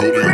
musical.